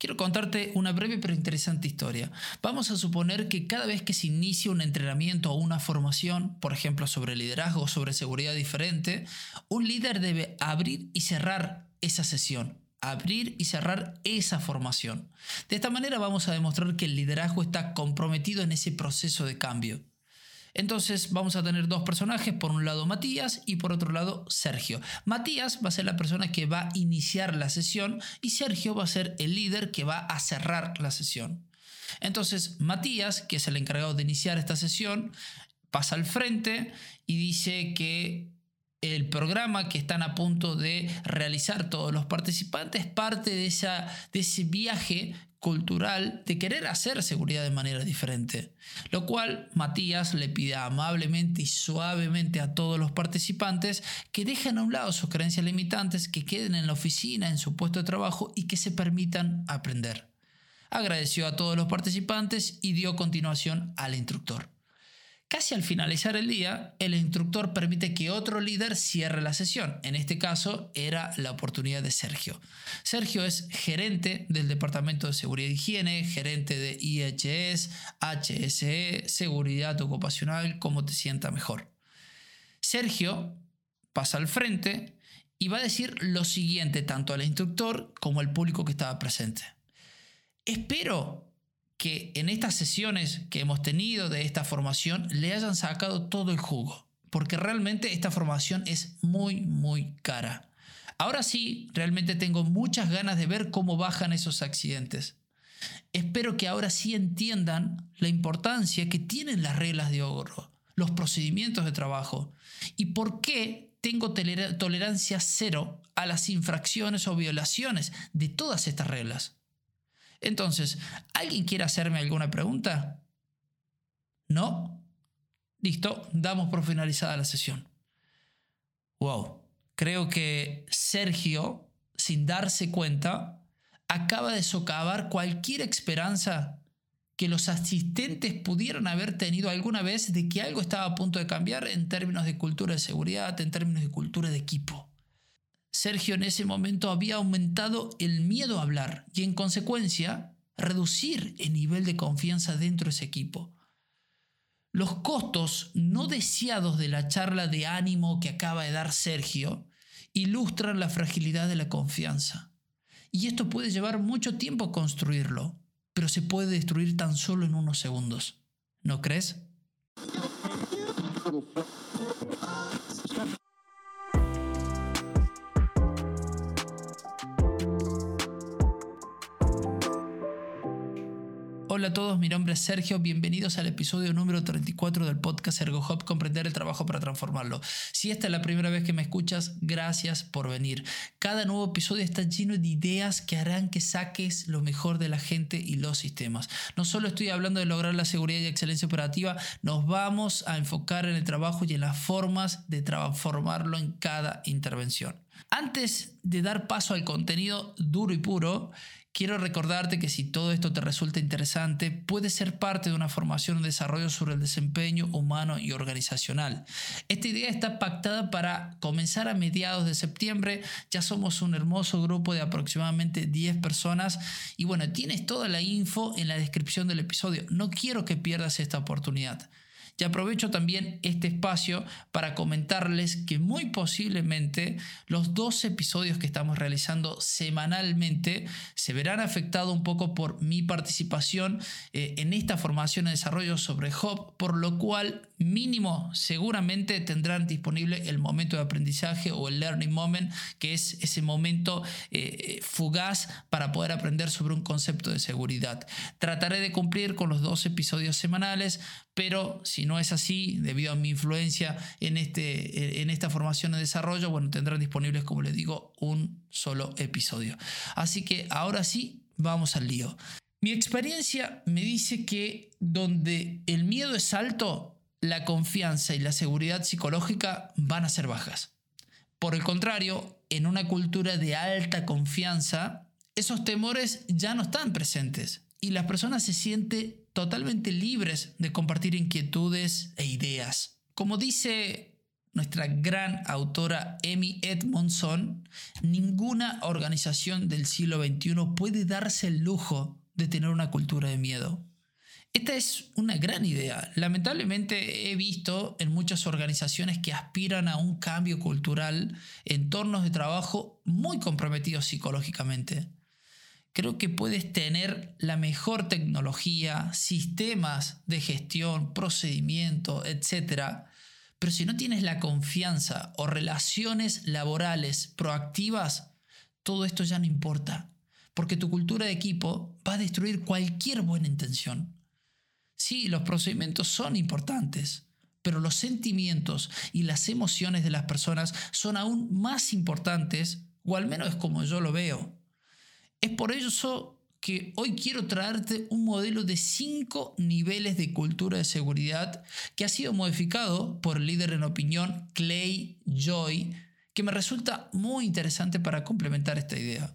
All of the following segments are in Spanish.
Quiero contarte una breve pero interesante historia. Vamos a suponer que cada vez que se inicia un entrenamiento o una formación, por ejemplo sobre liderazgo o sobre seguridad diferente, un líder debe abrir y cerrar esa sesión, abrir y cerrar esa formación. De esta manera vamos a demostrar que el liderazgo está comprometido en ese proceso de cambio. Entonces vamos a tener dos personajes, por un lado Matías y por otro lado Sergio. Matías va a ser la persona que va a iniciar la sesión y Sergio va a ser el líder que va a cerrar la sesión. Entonces Matías, que es el encargado de iniciar esta sesión, pasa al frente y dice que el programa que están a punto de realizar todos los participantes parte de, de ese viaje cultural de querer hacer seguridad de manera diferente. Lo cual Matías le pide amablemente y suavemente a todos los participantes que dejen a un lado sus creencias limitantes, que queden en la oficina, en su puesto de trabajo y que se permitan aprender. Agradeció a todos los participantes y dio continuación al instructor. Casi al finalizar el día, el instructor permite que otro líder cierre la sesión. En este caso era la oportunidad de Sergio. Sergio es gerente del Departamento de Seguridad y Higiene, gerente de IHS, HSE, Seguridad Ocupacional, como te sienta mejor. Sergio pasa al frente y va a decir lo siguiente tanto al instructor como al público que estaba presente. Espero que en estas sesiones que hemos tenido de esta formación le hayan sacado todo el jugo, porque realmente esta formación es muy, muy cara. Ahora sí, realmente tengo muchas ganas de ver cómo bajan esos accidentes. Espero que ahora sí entiendan la importancia que tienen las reglas de oro, los procedimientos de trabajo y por qué tengo tolerancia cero a las infracciones o violaciones de todas estas reglas. Entonces, ¿alguien quiere hacerme alguna pregunta? ¿No? Listo, damos por finalizada la sesión. Wow, creo que Sergio, sin darse cuenta, acaba de socavar cualquier esperanza que los asistentes pudieran haber tenido alguna vez de que algo estaba a punto de cambiar en términos de cultura de seguridad, en términos de cultura de equipo. Sergio en ese momento había aumentado el miedo a hablar y en consecuencia reducir el nivel de confianza dentro de ese equipo. Los costos no deseados de la charla de ánimo que acaba de dar Sergio ilustran la fragilidad de la confianza. Y esto puede llevar mucho tiempo construirlo, pero se puede destruir tan solo en unos segundos. ¿No crees? Hola a todos, mi nombre es Sergio, bienvenidos al episodio número 34 del podcast ErgoHop, Comprender el Trabajo para Transformarlo. Si esta es la primera vez que me escuchas, gracias por venir. Cada nuevo episodio está lleno de ideas que harán que saques lo mejor de la gente y los sistemas. No solo estoy hablando de lograr la seguridad y excelencia operativa, nos vamos a enfocar en el trabajo y en las formas de transformarlo en cada intervención. Antes de dar paso al contenido duro y puro, Quiero recordarte que si todo esto te resulta interesante, puedes ser parte de una formación o desarrollo sobre el desempeño humano y organizacional. Esta idea está pactada para comenzar a mediados de septiembre. Ya somos un hermoso grupo de aproximadamente 10 personas y bueno, tienes toda la info en la descripción del episodio. No quiero que pierdas esta oportunidad. Y aprovecho también este espacio para comentarles que muy posiblemente los dos episodios que estamos realizando semanalmente se verán afectados un poco por mi participación eh, en esta formación y desarrollo sobre Hub, por lo cual mínimo seguramente tendrán disponible el momento de aprendizaje o el learning moment, que es ese momento eh, fugaz para poder aprender sobre un concepto de seguridad. Trataré de cumplir con los dos episodios semanales, pero si no es así, debido a mi influencia en, este, en esta formación de desarrollo, bueno, tendrán disponibles, como les digo, un solo episodio. Así que ahora sí, vamos al lío. Mi experiencia me dice que donde el miedo es alto, la confianza y la seguridad psicológica van a ser bajas. Por el contrario, en una cultura de alta confianza, esos temores ya no están presentes y las personas se sienten totalmente libres de compartir inquietudes e ideas. Como dice nuestra gran autora Amy Edmondson, ninguna organización del siglo XXI puede darse el lujo de tener una cultura de miedo. Esta es una gran idea. Lamentablemente he visto en muchas organizaciones que aspiran a un cambio cultural entornos de trabajo muy comprometidos psicológicamente. Creo que puedes tener la mejor tecnología, sistemas de gestión, procedimiento, etc. Pero si no tienes la confianza o relaciones laborales proactivas, todo esto ya no importa, porque tu cultura de equipo va a destruir cualquier buena intención. Sí, los procedimientos son importantes, pero los sentimientos y las emociones de las personas son aún más importantes, o al menos es como yo lo veo. Es por eso que hoy quiero traerte un modelo de cinco niveles de cultura de seguridad que ha sido modificado por el líder en opinión Clay Joy, que me resulta muy interesante para complementar esta idea.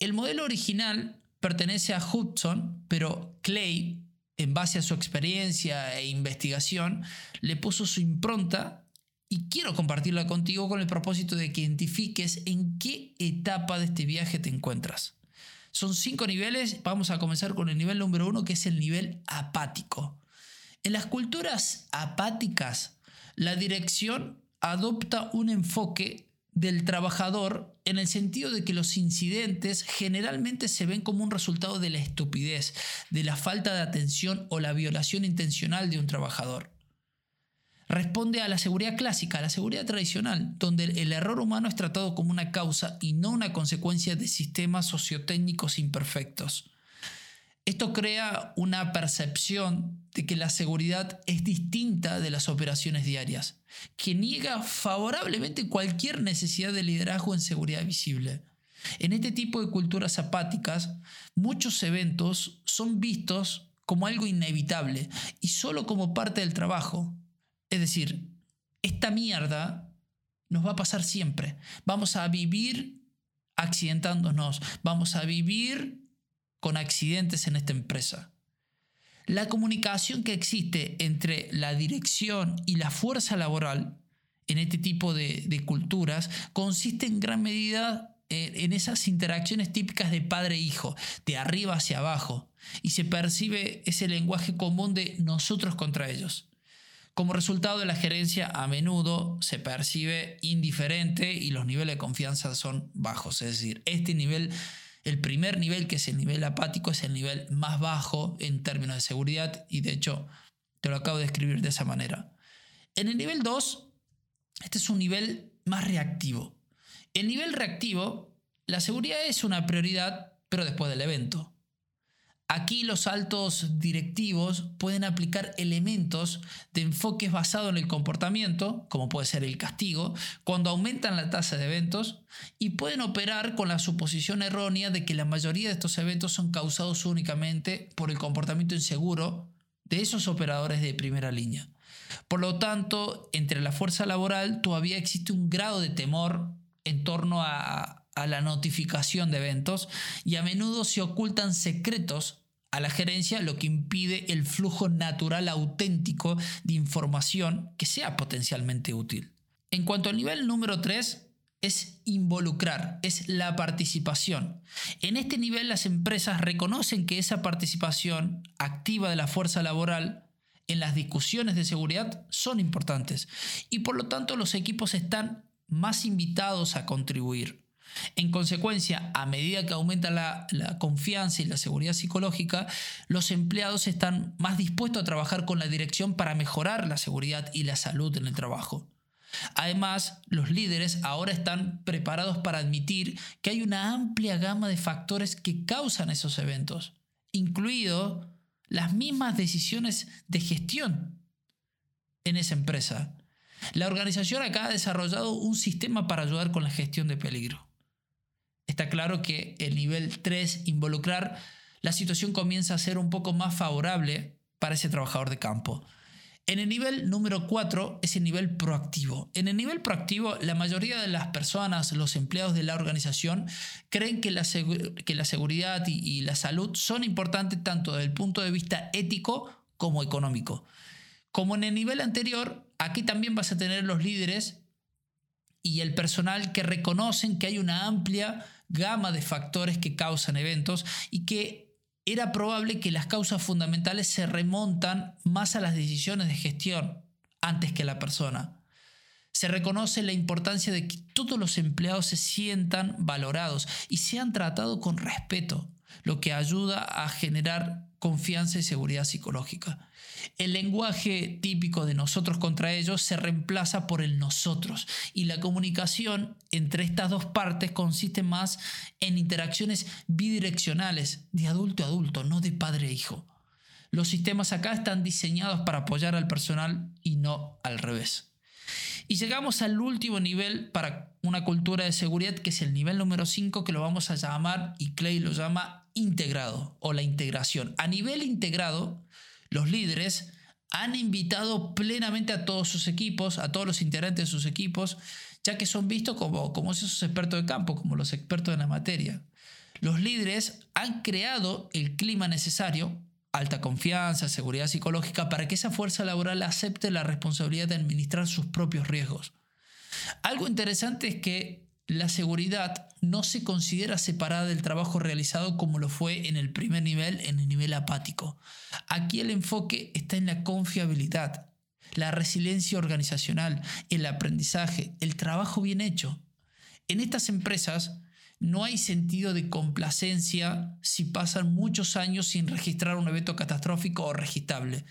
El modelo original pertenece a Hudson, pero Clay, en base a su experiencia e investigación, le puso su impronta y quiero compartirla contigo con el propósito de que identifiques en qué etapa de este viaje te encuentras. Son cinco niveles. Vamos a comenzar con el nivel número uno, que es el nivel apático. En las culturas apáticas, la dirección adopta un enfoque del trabajador en el sentido de que los incidentes generalmente se ven como un resultado de la estupidez, de la falta de atención o la violación intencional de un trabajador responde a la seguridad clásica, a la seguridad tradicional, donde el error humano es tratado como una causa y no una consecuencia de sistemas sociotécnicos imperfectos. Esto crea una percepción de que la seguridad es distinta de las operaciones diarias, que niega favorablemente cualquier necesidad de liderazgo en seguridad visible. En este tipo de culturas apáticas, muchos eventos son vistos como algo inevitable y solo como parte del trabajo, es decir, esta mierda nos va a pasar siempre. Vamos a vivir accidentándonos, vamos a vivir con accidentes en esta empresa. La comunicación que existe entre la dirección y la fuerza laboral en este tipo de, culturas consiste en gran medida en esas interacciones típicas de padre-hijo, e de arriba hacia abajo, y se percibe ese lenguaje común de nosotros contra ellos. Como resultado de la gerencia a menudo se percibe indiferente y los niveles de confianza son bajos. Es decir, este nivel, el primer nivel que es el nivel apático es el nivel más bajo en términos de seguridad y de hecho te lo acabo de escribir de esa manera. En el nivel 2, este es un nivel más reactivo. El nivel reactivo, la seguridad es una prioridad, pero después del evento. Aquí los altos directivos pueden aplicar elementos de enfoques basados en el comportamiento, como puede ser el castigo, cuando aumentan la tasa de eventos, y pueden operar con la suposición errónea de que la mayoría de estos eventos son causados únicamente por el comportamiento inseguro de esos operadores de primera línea. Por lo tanto, entre la fuerza laboral todavía existe un grado de temor en torno a, la notificación de eventos y a menudo se ocultan secretos a la gerencia, lo que impide el flujo natural auténtico de información que sea potencialmente útil. En cuanto al nivel número 3, es involucrar, es la participación. En este nivel las empresas reconocen que esa participación activa de la fuerza laboral en las discusiones de seguridad son importantes y por lo tanto los equipos están más invitados a contribuir. En consecuencia, a medida que aumenta la, confianza y la seguridad psicológica, los empleados están más dispuestos a trabajar con la dirección para mejorar la seguridad y la salud en el trabajo. Además, los líderes ahora están preparados para admitir que hay una amplia gama de factores que causan esos eventos, incluido las mismas decisiones de gestión en esa empresa. La organización acá ha desarrollado un sistema para ayudar con la gestión de peligro. Está claro que el nivel 3, involucrar, la situación comienza a ser un poco más favorable para ese trabajador de campo. En el nivel número 4 es el nivel proactivo. En el nivel proactivo, la mayoría de las personas, los empleados de la organización, creen que la, que la seguridad y, y la salud son importantes tanto desde el punto de vista ético como económico. Como en el nivel anterior, aquí también vas a tener los líderes y el personal que reconocen que hay una amplia gama de factores que causan eventos y que era probable que las causas fundamentales se remontan más a las decisiones de gestión antes que a la persona. Se reconoce la importancia de que todos los empleados se sientan valorados y sean tratados con respeto, lo que ayuda a generar confianza y seguridad psicológica. El lenguaje típico de nosotros contra ellos se reemplaza por el nosotros y la comunicación entre estas dos partes consiste más en interacciones bidireccionales, de adulto a adulto, no de padre a hijo. Los sistemas acá están diseñados para apoyar al personal y no al revés. Y llegamos al último nivel para una cultura de seguridad, que es el nivel número 5, que lo vamos a llamar, y Clay lo llama integrado o la integración. A nivel integrado, los líderes han invitado plenamente a todos sus equipos, a todos los integrantes de sus equipos, ya que son vistos como, como esos expertos de campo, como los expertos en la materia. Los líderes han creado el clima necesario alta confianza, seguridad psicológica, para que esa fuerza laboral acepte la responsabilidad de administrar sus propios riesgos. Algo interesante es que la seguridad no se considera separada del trabajo realizado como lo fue en el primer nivel, en el nivel apático. Aquí el enfoque está en la confiabilidad, la resiliencia organizacional, el aprendizaje, el trabajo bien hecho. En estas empresas, no hay sentido de complacencia si pasan muchos años sin registrar un evento catastrófico o registrable,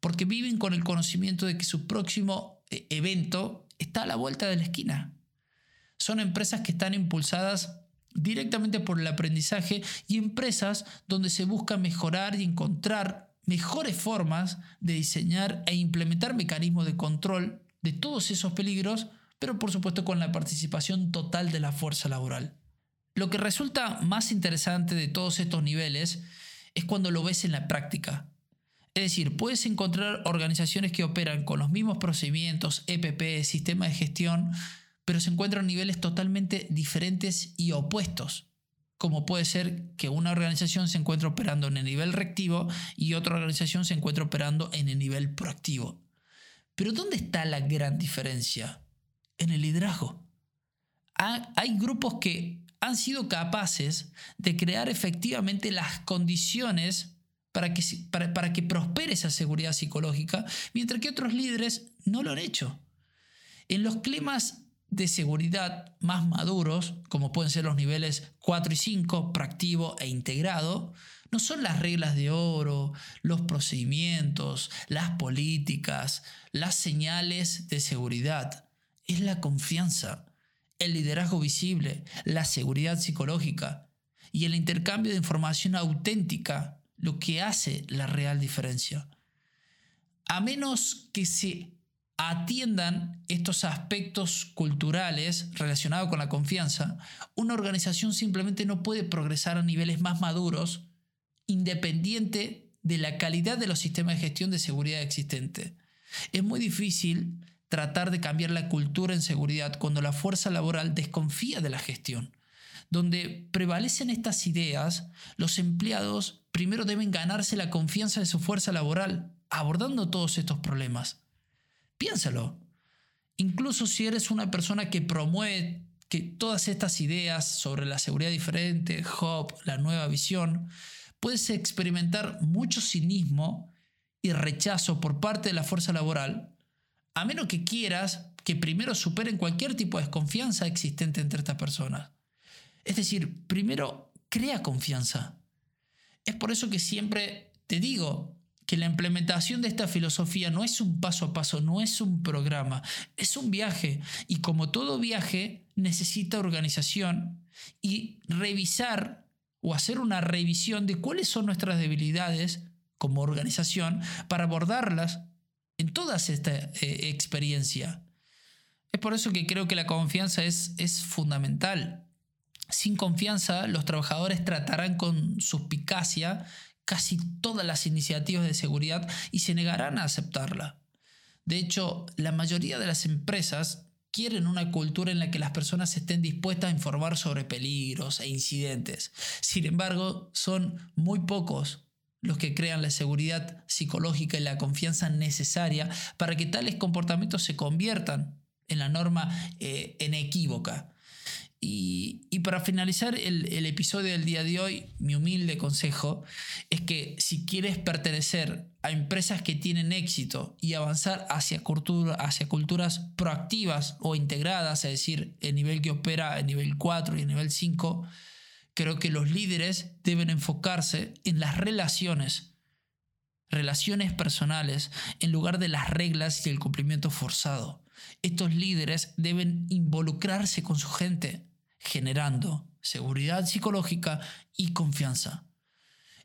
porque viven con el conocimiento de que su próximo eh, evento está a la vuelta de la esquina. Son empresas que están impulsadas directamente por el aprendizaje y empresas donde se busca mejorar y encontrar mejores formas de diseñar e implementar mecanismos de control de todos esos peligros, pero por supuesto con la participación total de la fuerza laboral. Lo que resulta más interesante de todos estos niveles es cuando lo ves en la práctica. Es decir, puedes encontrar organizaciones que operan con los mismos procedimientos, EPP, sistema de gestión, pero se encuentran niveles totalmente diferentes y opuestos. Como puede ser que una organización se encuentre operando en el nivel reactivo y otra organización se encuentre operando en el nivel proactivo. Pero ¿dónde está la gran diferencia? En el liderazgo. Hay grupos que han sido capaces de crear efectivamente las condiciones para que, para, que prospere esa seguridad psicológica, mientras que otros líderes no lo han hecho. En los climas de seguridad más maduros, como pueden ser los niveles 4 y 5, proactivo e integrado, no son las reglas de oro, los procedimientos, las políticas, las señales de seguridad, es la confianza el liderazgo visible, la seguridad psicológica y el intercambio de información auténtica lo que hace la real diferencia. A menos que se atiendan estos aspectos culturales relacionados con la confianza, una organización simplemente no puede progresar a niveles más maduros independiente de la calidad de los sistemas de gestión de seguridad existentes. Es muy difícil tratar de cambiar la cultura en seguridad cuando la fuerza laboral desconfía de la gestión. Donde prevalecen estas ideas, los empleados primero deben ganarse la confianza de su fuerza laboral, abordando todos estos problemas. Piénsalo. Incluso si eres una persona que promueve que todas estas ideas sobre la seguridad diferente, HOP, la nueva visión, puedes experimentar mucho cinismo y rechazo por parte de la fuerza laboral a menos que quieras que primero superen cualquier tipo de desconfianza existente entre estas personas. Es decir, primero crea confianza. Es por eso que siempre te digo que la implementación de esta filosofía no es un paso a paso, no es un programa, es un viaje. Y como todo viaje, necesita organización y revisar o hacer una revisión de cuáles son nuestras debilidades como organización para abordarlas en toda esta eh, experiencia. Es por eso que creo que la confianza es, es fundamental. Sin confianza, los trabajadores tratarán con suspicacia casi todas las iniciativas de seguridad y se negarán a aceptarla. De hecho, la mayoría de las empresas quieren una cultura en la que las personas estén dispuestas a informar sobre peligros e incidentes. Sin embargo, son muy pocos los que crean la seguridad psicológica y la confianza necesaria para que tales comportamientos se conviertan en la norma eh, inequívoca. Y, para finalizar el, el, episodio del día de hoy, mi humilde consejo es que si quieres pertenecer a empresas que tienen éxito y avanzar hacia, cultura, hacia culturas proactivas o integradas, es decir, el nivel que opera en nivel 4 y en nivel 5, creo que los líderes deben enfocarse en las relaciones, relaciones personales, en lugar de las reglas y el cumplimiento forzado. Estos líderes deben involucrarse con su gente, generando seguridad psicológica y confianza.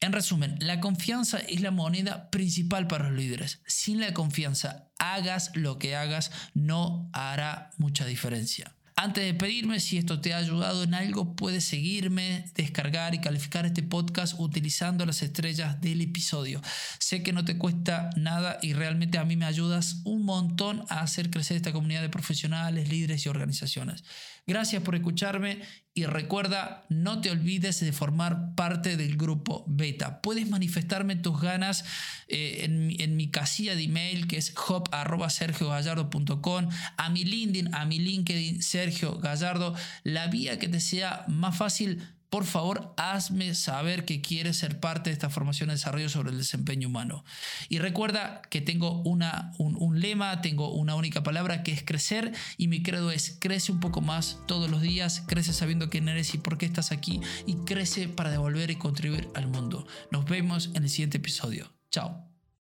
En resumen, la confianza es la moneda principal para los líderes. Sin la confianza, hagas lo que hagas, no hará mucha diferencia. Antes de pedirme si esto te ha ayudado en algo, puedes seguirme, descargar y calificar este podcast utilizando las estrellas del episodio. Sé que no te cuesta nada y realmente a mí me ayudas un montón a hacer crecer esta comunidad de profesionales, líderes y organizaciones. Gracias por escucharme y recuerda, no te olvides de formar parte del grupo beta. Puedes manifestarme tus ganas eh, en, mi casilla de email que es hop.sergiogallardo.com, a mi LinkedIn, a mi LinkedIn Sergio Gallardo, la vía que te sea más fácil por favor, hazme saber que quieres ser parte de esta formación de desarrollo sobre el desempeño humano. Y recuerda que tengo una, un, un, lema, tengo una única palabra que es crecer y mi credo es crece un poco más todos los días, crece sabiendo quién eres y por qué estás aquí y crece para devolver y contribuir al mundo. Nos vemos en el siguiente episodio. Chao.